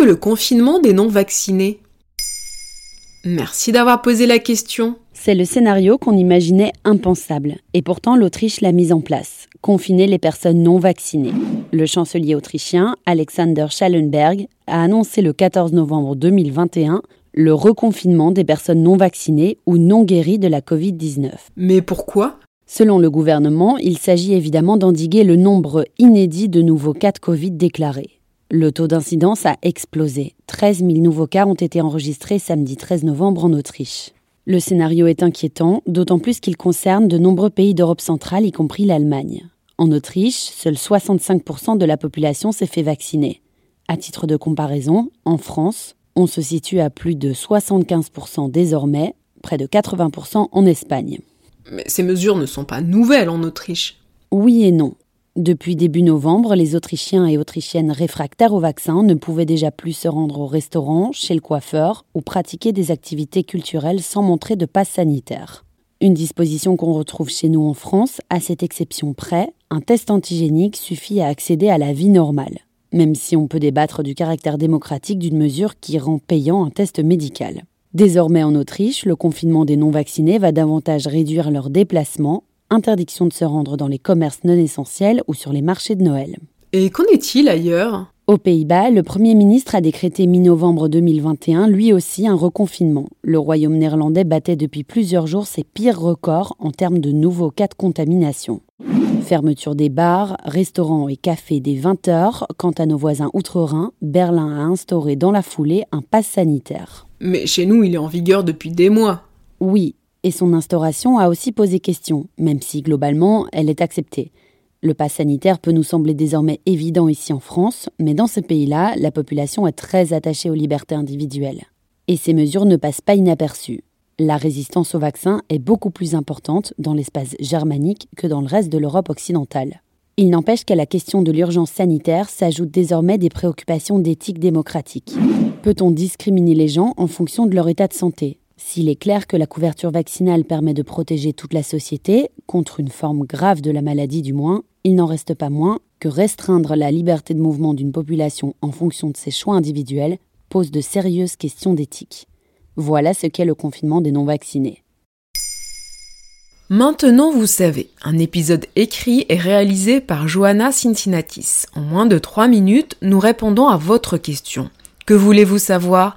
que le confinement des non-vaccinés Merci d'avoir posé la question. C'est le scénario qu'on imaginait impensable. Et pourtant, l'Autriche l'a mis en place. Confiner les personnes non vaccinées. Le chancelier autrichien, Alexander Schallenberg, a annoncé le 14 novembre 2021 le reconfinement des personnes non vaccinées ou non guéries de la Covid-19. Mais pourquoi? Selon le gouvernement, il s'agit évidemment d'endiguer le nombre inédit de nouveaux cas de Covid déclarés. Le taux d'incidence a explosé. 13 000 nouveaux cas ont été enregistrés samedi 13 novembre en Autriche. Le scénario est inquiétant, d'autant plus qu'il concerne de nombreux pays d'Europe centrale, y compris l'Allemagne. En Autriche, seul 65% de la population s'est fait vacciner. À titre de comparaison, en France, on se situe à plus de 75% désormais, près de 80% en Espagne. Mais ces mesures ne sont pas nouvelles en Autriche. Oui et non. Depuis début novembre, les Autrichiens et Autrichiennes réfractaires au vaccin ne pouvaient déjà plus se rendre au restaurant, chez le coiffeur ou pratiquer des activités culturelles sans montrer de passe sanitaire. Une disposition qu'on retrouve chez nous en France, à cette exception près, un test antigénique suffit à accéder à la vie normale, même si on peut débattre du caractère démocratique d'une mesure qui rend payant un test médical. Désormais en Autriche, le confinement des non-vaccinés va davantage réduire leurs déplacements interdiction de se rendre dans les commerces non essentiels ou sur les marchés de Noël. Et qu'en est-il ailleurs? Aux Pays-Bas, le Premier ministre a décrété mi-novembre 2021 lui aussi un reconfinement. Le Royaume néerlandais battait depuis plusieurs jours ses pires records en termes de nouveaux cas de contamination. Fermeture des bars, restaurants et cafés dès 20h. Quant à nos voisins outre-Rhin, Berlin a instauré dans la foulée un pass sanitaire. Mais chez nous, il est en vigueur depuis des mois. Oui, et son instauration a aussi posé question, même si globalement elle est acceptée. Le pass sanitaire peut nous sembler désormais évident ici en France, mais dans ce pays-là, la population est très attachée aux libertés individuelles. Et ces mesures ne passent pas inaperçues. La résistance au vaccin est beaucoup plus importante dans l'espace germanique que dans le reste de l'Europe occidentale. Il n'empêche qu'à la question de l'urgence sanitaire s'ajoutent désormais des préoccupations d'éthique démocratique. Peut-on discriminer les gens en fonction de leur état de santé? S'il est clair que la couverture vaccinale permet de protéger toute la société, contre une forme grave de la maladie du moins, il n'en reste pas moins que restreindre la liberté de mouvement d'une population en fonction de ses choix individuels pose de sérieuses questions d'éthique. Voilà ce qu'est le confinement des non-vaccinés. Maintenant, vous savez, un épisode écrit et réalisé par Johanna Cincinnatis. En moins de 3 minutes, nous répondons à votre question. Que voulez-vous savoir?